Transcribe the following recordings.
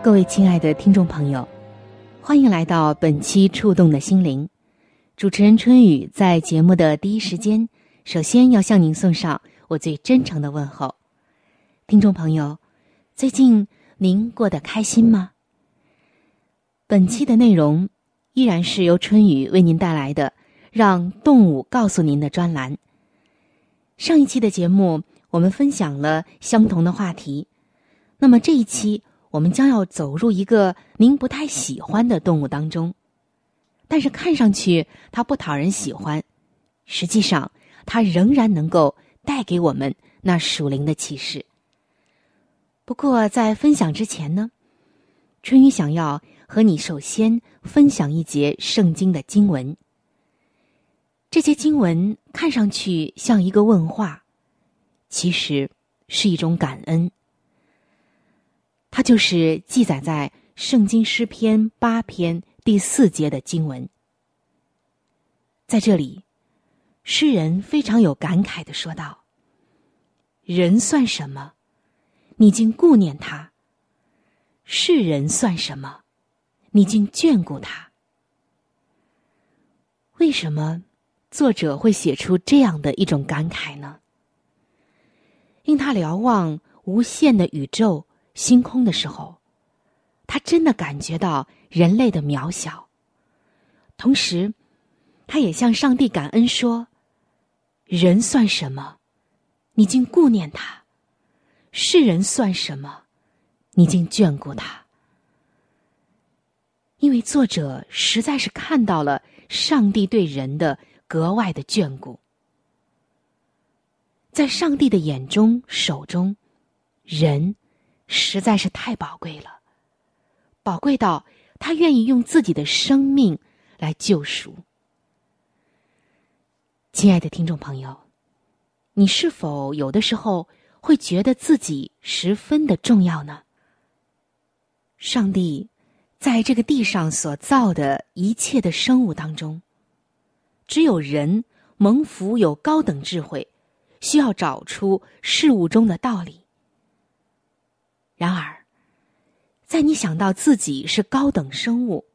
各位亲爱的听众朋友，欢迎来到本期《触动的心灵》。主持人春雨在节目的第一时间，首先要向您送上我最真诚的问候。听众朋友，最近您过得开心吗？本期的内容依然是由春雨为您带来的“让动物告诉您”的专栏。上一期的节目我们分享了相同的话题，那么这一期我们将要走入一个您不太喜欢的动物当中。但是看上去它不讨人喜欢，实际上它仍然能够带给我们那属灵的启示。不过在分享之前呢，春雨想要和你首先分享一节圣经的经文。这些经文看上去像一个问话，其实是一种感恩。它就是记载在圣经诗篇八篇。第四节的经文，在这里，诗人非常有感慨的说道：“人算什么？你竟顾念他；世人算什么？你竟眷顾他？为什么作者会写出这样的一种感慨呢？因他瞭望无限的宇宙星空的时候，他真的感觉到。”人类的渺小，同时，他也向上帝感恩说：“人算什么？你竟顾念他；世人算什么？你竟眷顾他。”因为作者实在是看到了上帝对人的格外的眷顾，在上帝的眼中、手中，人实在是太宝贵了，宝贵到。他愿意用自己的生命来救赎。亲爱的听众朋友，你是否有的时候会觉得自己十分的重要呢？上帝在这个地上所造的一切的生物当中，只有人蒙福有高等智慧，需要找出事物中的道理。然而。在你想到自己是高等生物，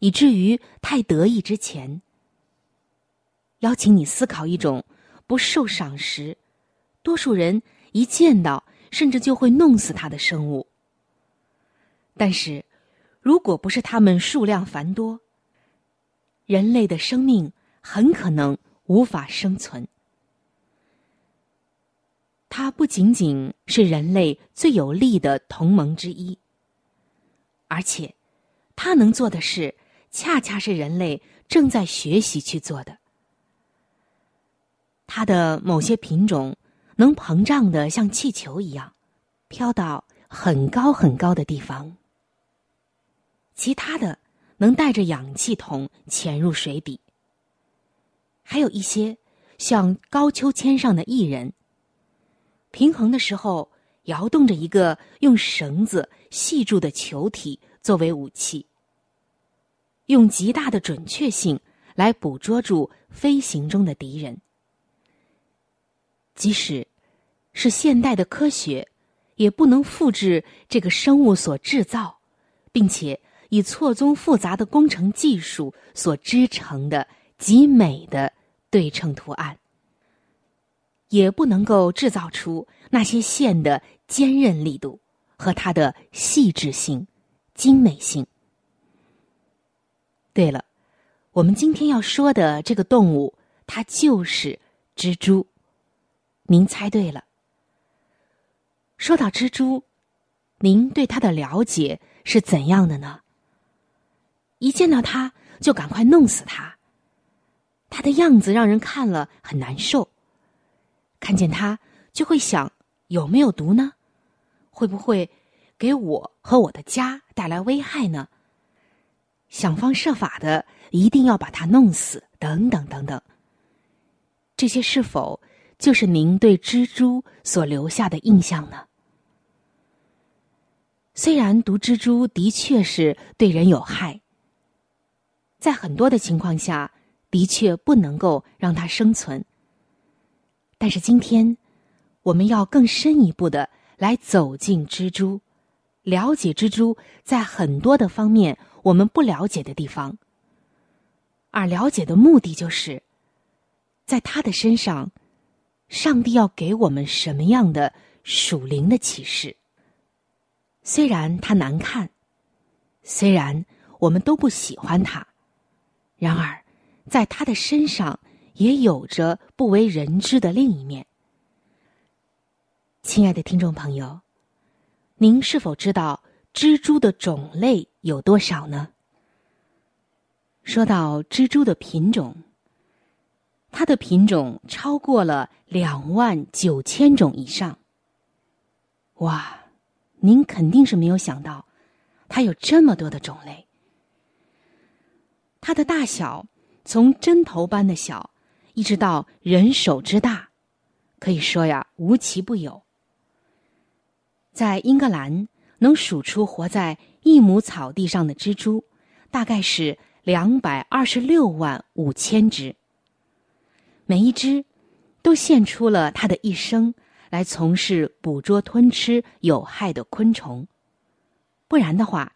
以至于太得意之前，邀请你思考一种不受赏识、多数人一见到甚至就会弄死它的生物。但是，如果不是他们数量繁多，人类的生命很可能无法生存。它不仅仅是人类最有力的同盟之一。而且，他能做的事，恰恰是人类正在学习去做的。它的某些品种能膨胀的像气球一样，飘到很高很高的地方；其他的能带着氧气筒潜入水底；还有一些像高秋千上的艺人，平衡的时候。摇动着一个用绳子系住的球体作为武器，用极大的准确性来捕捉住飞行中的敌人。即使是现代的科学，也不能复制这个生物所制造，并且以错综复杂的工程技术所织成的极美的对称图案。也不能够制造出那些线的坚韧力度，和它的细致性、精美性。对了，我们今天要说的这个动物，它就是蜘蛛。您猜对了。说到蜘蛛，您对它的了解是怎样的呢？一见到它就赶快弄死它。它的样子让人看了很难受。看见它就会想有没有毒呢？会不会给我和我的家带来危害呢？想方设法的一定要把它弄死，等等等等。这些是否就是您对蜘蛛所留下的印象呢？虽然毒蜘蛛的确是对人有害，在很多的情况下，的确不能够让它生存。但是今天，我们要更深一步的来走进蜘蛛，了解蜘蛛在很多的方面我们不了解的地方，而了解的目的就是，在他的身上，上帝要给我们什么样的属灵的启示。虽然它难看，虽然我们都不喜欢它，然而，在它的身上也有着不为人知的另一面。亲爱的听众朋友，您是否知道蜘蛛的种类有多少呢？说到蜘蛛的品种，它的品种超过了两万九千种以上。哇！您肯定是没有想到，它有这么多的种类。它的大小从针头般的小，一直到人手之大，可以说呀无奇不有。在英格兰，能数出活在一亩草地上的蜘蛛，大概是两百二十六万五千只。每一只，都献出了它的一生。来从事捕捉、吞吃有害的昆虫，不然的话，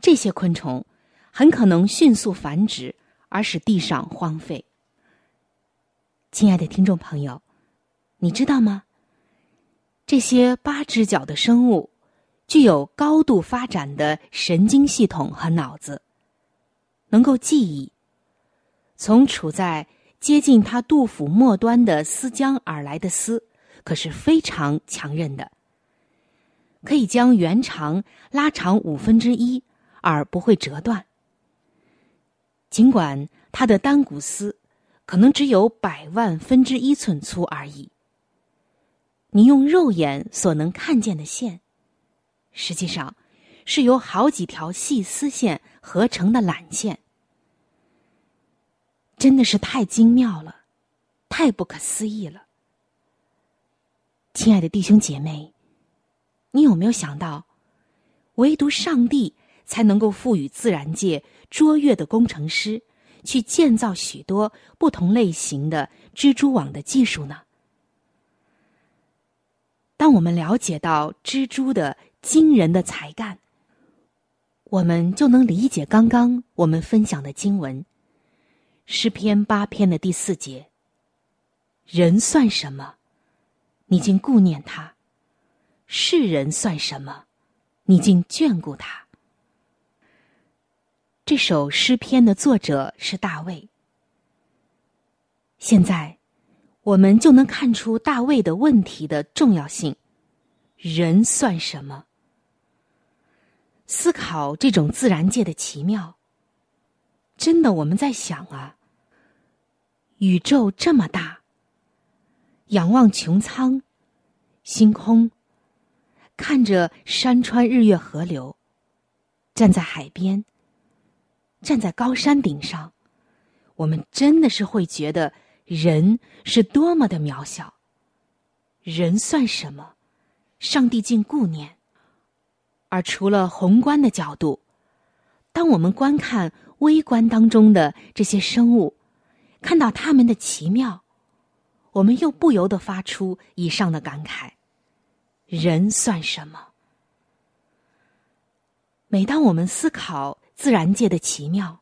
这些昆虫很可能迅速繁殖，而使地上荒废。亲爱的听众朋友，你知道吗？这些八只脚的生物具有高度发展的神经系统和脑子，能够记忆。从处在接近它肚腹末端的丝浆而来的丝。可是非常强韧的，可以将原长拉长五分之一，而不会折断。尽管它的单股丝可能只有百万分之一寸粗而已，你用肉眼所能看见的线，实际上是由好几条细丝线合成的缆线，真的是太精妙了，太不可思议了。亲爱的弟兄姐妹，你有没有想到，唯独上帝才能够赋予自然界卓越的工程师去建造许多不同类型的蜘蛛网的技术呢？当我们了解到蜘蛛的惊人的才干，我们就能理解刚刚我们分享的经文，诗篇八篇的第四节：“人算什么？”你竟顾念他，世人算什么？你竟眷顾他。这首诗篇的作者是大卫。现在，我们就能看出大卫的问题的重要性。人算什么？思考这种自然界的奇妙，真的我们在想啊，宇宙这么大。仰望穹苍，星空，看着山川日月河流，站在海边，站在高山顶上，我们真的是会觉得人是多么的渺小。人算什么？上帝竟顾念。而除了宏观的角度，当我们观看微观当中的这些生物，看到它们的奇妙。我们又不由得发出以上的感慨：人算什么？每当我们思考自然界的奇妙，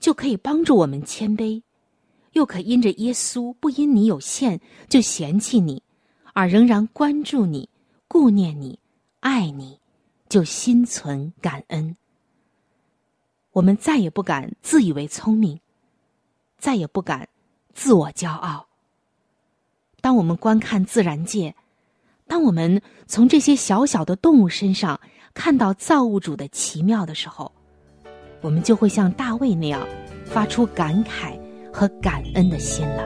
就可以帮助我们谦卑，又可因着耶稣不因你有限就嫌弃你，而仍然关注你、顾念你、爱你、就心存感恩。我们再也不敢自以为聪明，再也不敢自我骄傲。当我们观看自然界，当我们从这些小小的动物身上看到造物主的奇妙的时候，我们就会像大卫那样发出感慨和感恩的心了。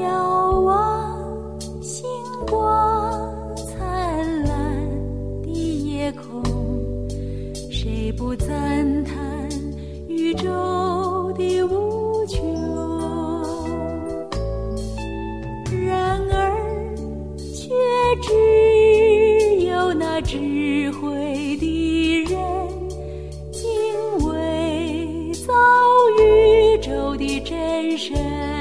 遥望星光灿烂的夜空，谁不赞叹宇宙的无穷？然而，却只有那智慧的真身。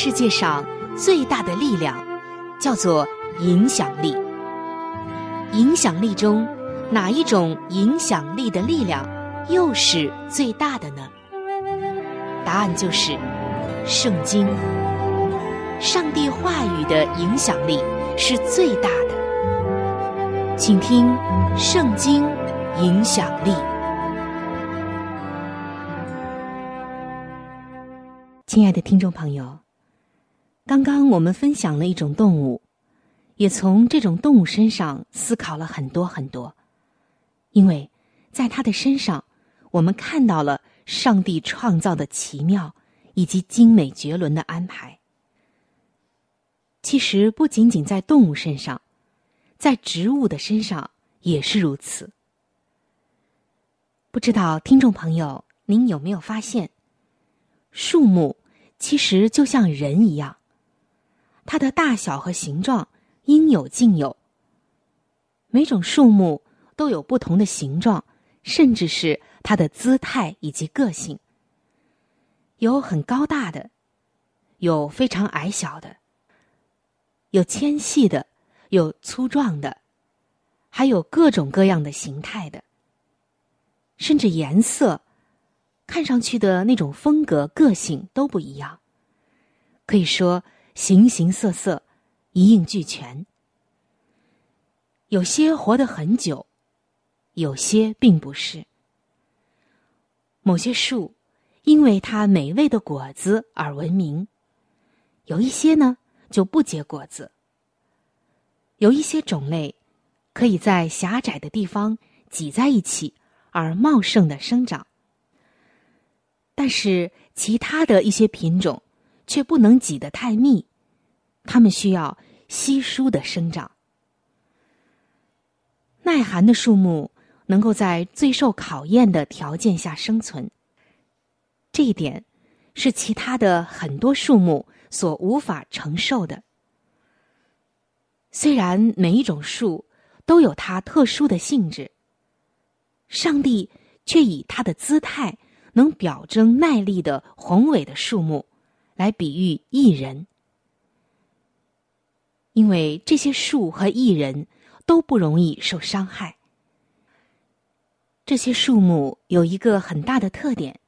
世界上最大的力量叫做影响力。影响力中，哪一种影响力的力量又是最大的呢？答案就是圣经。上帝话语的影响力是最大的。请听《圣经》影响力。亲爱的听众朋友，刚刚我们分享了一种动物，也从这种动物身上思考了很多很多，因为在它的身上，我们看到了上帝创造的奇妙以及精美绝伦的安排。其实不仅仅在动物身上，在植物的身上也是如此。不知道听众朋友您有没有发现，树木其实就像人一样，它的大小和形状应有尽有。每种树木都有不同的形状，甚至是它的姿态以及个性。有很高大的，有非常矮小的，有纤细的，有粗壮的，还有各种各样的形态的，甚至颜色。看上去的那种风格、个性都不一样，可以说形形色色，一应俱全。有些活得很久，有些并不是。某些树因为它美味的果子而闻名，有一些呢就不结果子。有一些种类可以在狭窄的地方挤在一起而茂盛的生长。但是其他的一些品种却不能挤得太密，它们需要稀疏的生长。耐寒的树木能够在最受考验的条件下生存，这一点是其他的很多树木所无法承受的。虽然每一种树都有它特殊的性质，上帝却以它的姿态。能表征耐力的宏伟的树木，来比喻艺人，因为这些树和艺人都不容易受伤害。这些树木有一个很大的特点，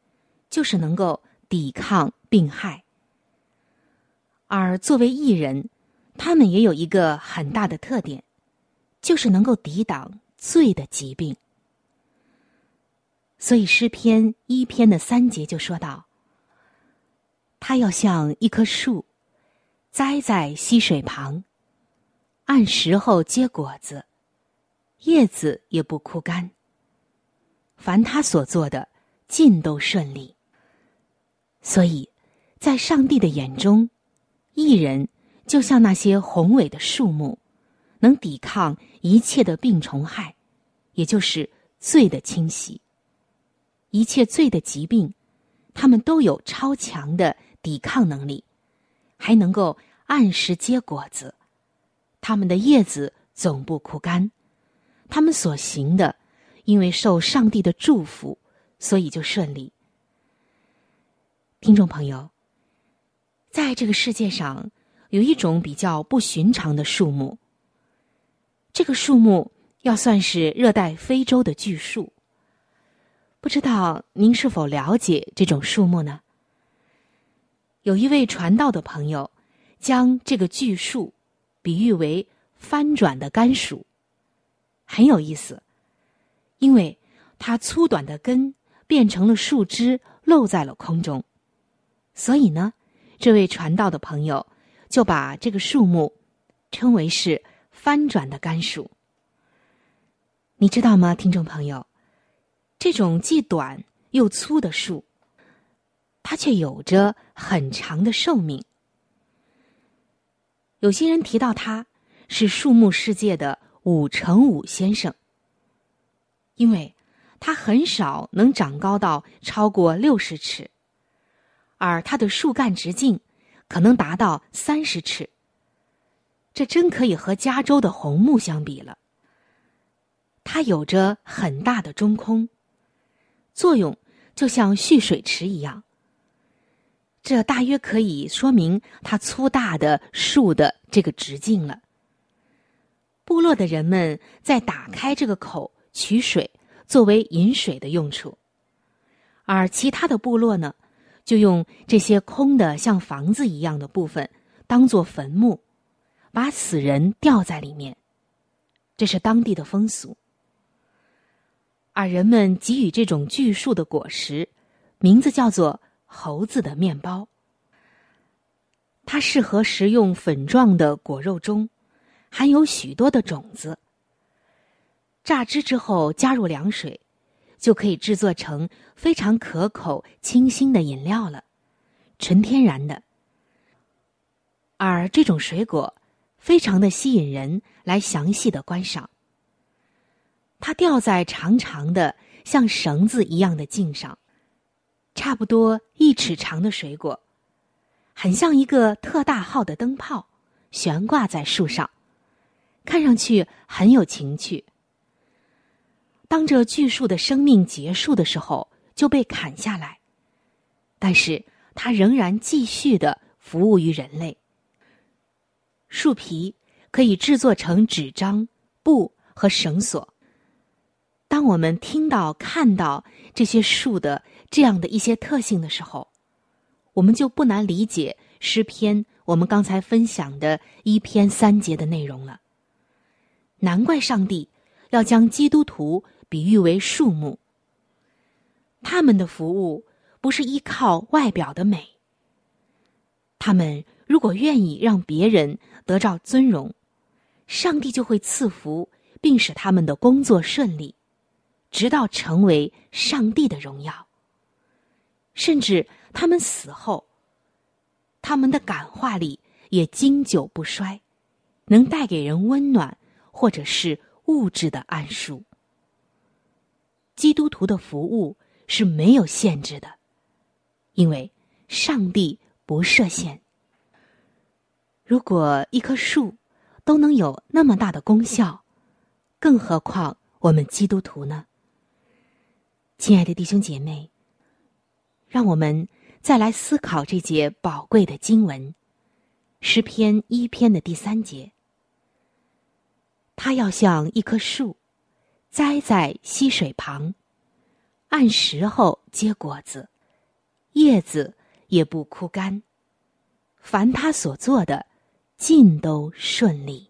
就是能够抵抗病害。而作为艺人，他们也有一个很大的特点，就是能够抵挡罪的疾病。所以诗篇一篇的三节就说到：“他要像一棵树，栽在溪水旁，按时候结果子，叶子也不枯干。凡他所做的，尽都顺利。所以，在上帝的眼中，一人就像那些宏伟的树木，能抵抗一切的病虫害，也就是罪的侵袭。”一切罪的疾病，他们都有超强的抵抗能力，还能够按时结果子。他们的叶子总不枯干，他们所行的，因为受上帝的祝福，所以就顺利。听众朋友，在这个世界上有一种比较不寻常的树木，这个树木要算是热带非洲的巨树。不知道您是否了解这种树木呢？有一位传道的朋友，将这个巨树比喻为翻转的甘薯，很有意思，因为它粗短的根变成了树枝，露在了空中，所以呢，这位传道的朋友就把这个树木称为是翻转的甘薯。你知道吗，听众朋友？这种既短又粗的树，它却有着很长的寿命。有些人提到它是树木世界的五乘五先生，因为它很少能长高到超过六十尺，而它的树干直径可能达到三十尺。这真可以和加州的红木相比了。它有着很大的中空。作用就像蓄水池一样，这大约可以说明它粗大的树的这个直径了。部落的人们在打开这个口取水，作为饮水的用处，而其他的部落呢，就用这些空的像房子一样的部分当做坟墓，把死人吊在里面，这是当地的风俗。而人们给予这种巨树的果实，名字叫做“猴子的面包”。它适合食用粉状的果肉中，含有许多的种子。榨汁之后加入凉水，就可以制作成非常可口、清新的饮料了，纯天然的。而这种水果非常的吸引人，来详细的观赏。它吊在长长的像绳子一样的茎上，差不多一尺长的水果，很像一个特大号的灯泡，悬挂在树上，看上去很有情趣。当这巨树的生命结束的时候，就被砍下来，但是它仍然继续的服务于人类。树皮可以制作成纸张、布和绳索。当我们听到、看到这些树的这样的一些特性的时候，我们就不难理解诗篇我们刚才分享的一篇三节的内容了。难怪上帝要将基督徒比喻为树木，他们的服务不是依靠外表的美，他们如果愿意让别人得到尊荣，上帝就会赐福，并使他们的工作顺利。直到成为上帝的荣耀，甚至他们死后，他们的感化力也经久不衰，能带给人温暖，或者是物质的安舒。基督徒的服务是没有限制的，因为上帝不设限。如果一棵树都能有那么大的功效，更何况我们基督徒呢？亲爱的弟兄姐妹，让我们再来思考这节宝贵的经文，诗篇一篇的第三节。他要像一棵树，栽在溪水旁，按时候结果子，叶子也不枯干。凡他所做的，尽都顺利。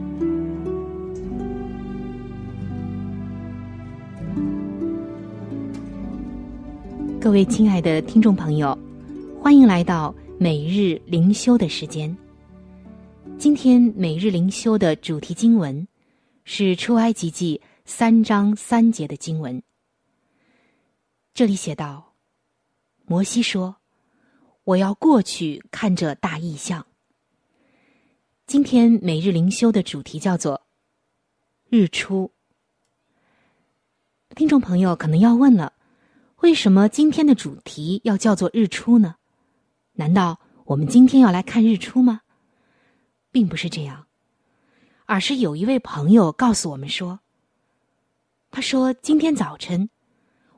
各位亲爱的听众朋友，欢迎来到每日灵修的时间。今天每日灵修的主题经文是出埃及记三章三节的经文。这里写道：“摩西说，我要过去看这大异象。”今天每日灵修的主题叫做“日出”。听众朋友可能要问了。为什么今天的主题要叫做日出呢？难道我们今天要来看日出吗？并不是这样，而是有一位朋友告诉我们说：“他说今天早晨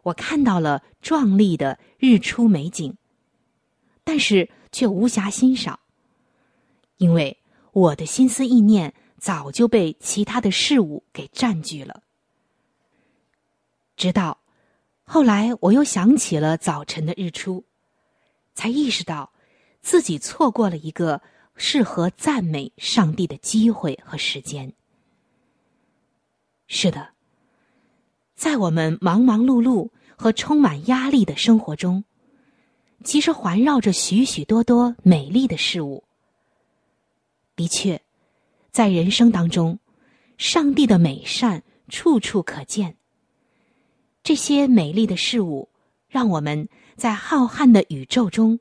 我看到了壮丽的日出美景，但是却无暇欣赏，因为我的心思意念早就被其他的事物给占据了，直到。”后来，我又想起了早晨的日出，才意识到自己错过了一个适合赞美上帝的机会和时间。是的，在我们忙忙碌碌和充满压力的生活中，其实环绕着许许多多美丽的事物。的确，在人生当中，上帝的美善处处可见。这些美丽的事物，让我们在浩瀚的宇宙中，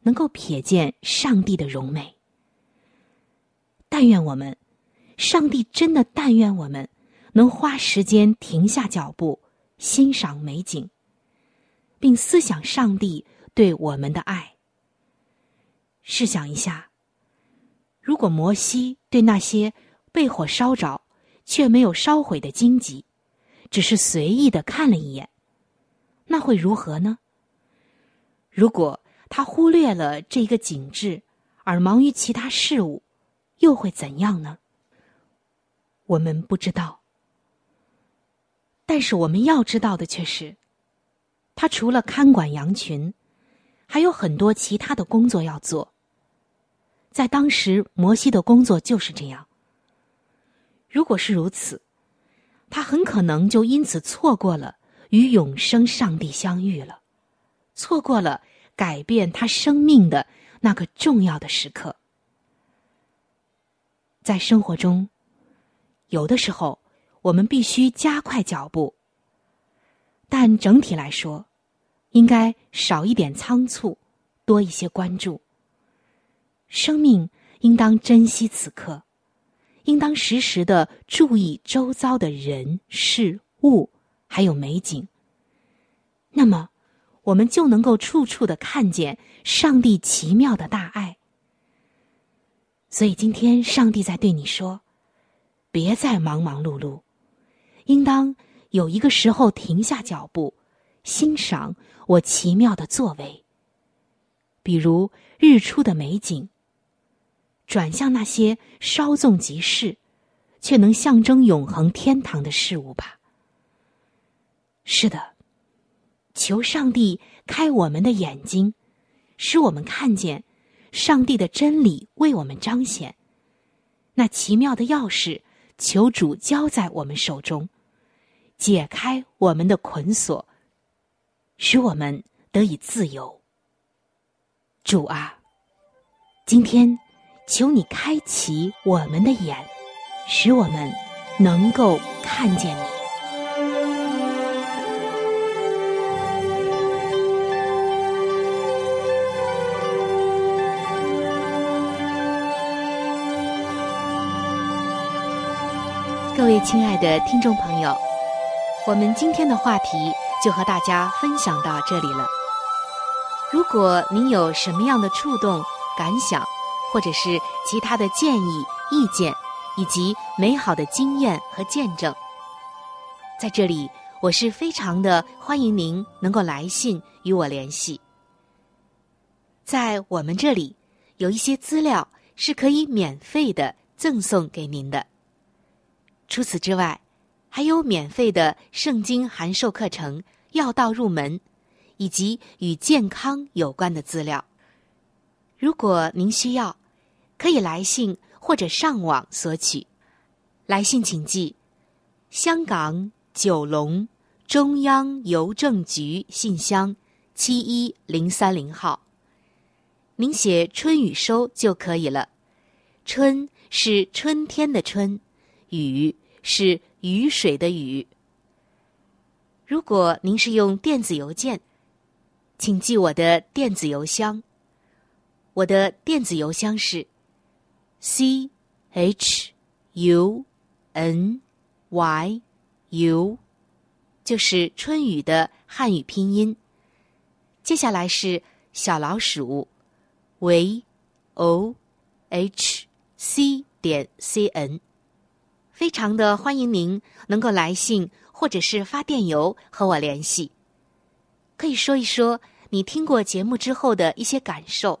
能够瞥见上帝的荣美。但愿我们，上帝真的但愿我们，能花时间停下脚步，欣赏美景，并思想上帝对我们的爱。试想一下，如果摩西对那些被火烧着却没有烧毁的荆棘，只是随意的看了一眼，那会如何呢？如果他忽略了这个景致，而忙于其他事物，又会怎样呢？我们不知道。但是我们要知道的却是，他除了看管羊群，还有很多其他的工作要做。在当时，摩西的工作就是这样。如果是如此，他很可能就因此错过了与永生上帝相遇了，错过了改变他生命的那个重要的时刻。在生活中，有的时候我们必须加快脚步，但整体来说，应该少一点仓促，多一些关注。生命应当珍惜此刻，应当时时的注意周遭的人事物，还有美景。那么，我们就能够处处的看见上帝奇妙的大爱。所以，今天上帝在对你说：“别再忙忙碌碌，应当有一个时候停下脚步，欣赏我奇妙的作为。比如日出的美景。”转向那些稍纵即逝，却能象征永恒天堂的事物吧。是的，求上帝开我们的眼睛，使我们看见上帝的真理为我们彰显。那奇妙的钥匙，求主交在我们手中，解开我们的捆锁，使我们得以自由。主啊，今天。求你开启我们的眼，使我们能够看见你。各位亲爱的听众朋友，我们今天的话题就和大家分享到这里了。如果您有什么样的触动、感想，或者是其他的建议、意见，以及美好的经验和见证，在这里我是非常的欢迎您能够来信与我联系。在我们这里有一些资料是可以免费的赠送给您的。除此之外，还有免费的圣经函授课程、要道入门，以及与健康有关的资料。如果您需要。可以来信或者上网索取。来信请寄：香港九龙中央邮政局信箱七一零三零号。您写“春雨收”就可以了。春是春天的春，雨是雨水的雨。如果您是用电子邮件，请记我的电子邮箱。我的电子邮箱是。C h u n y u，就是春雨的汉语拼音。接下来是小老鼠 v o h c 点 c n，非常的欢迎您能够来信或者是发电邮和我联系，可以说一说你听过节目之后的一些感受。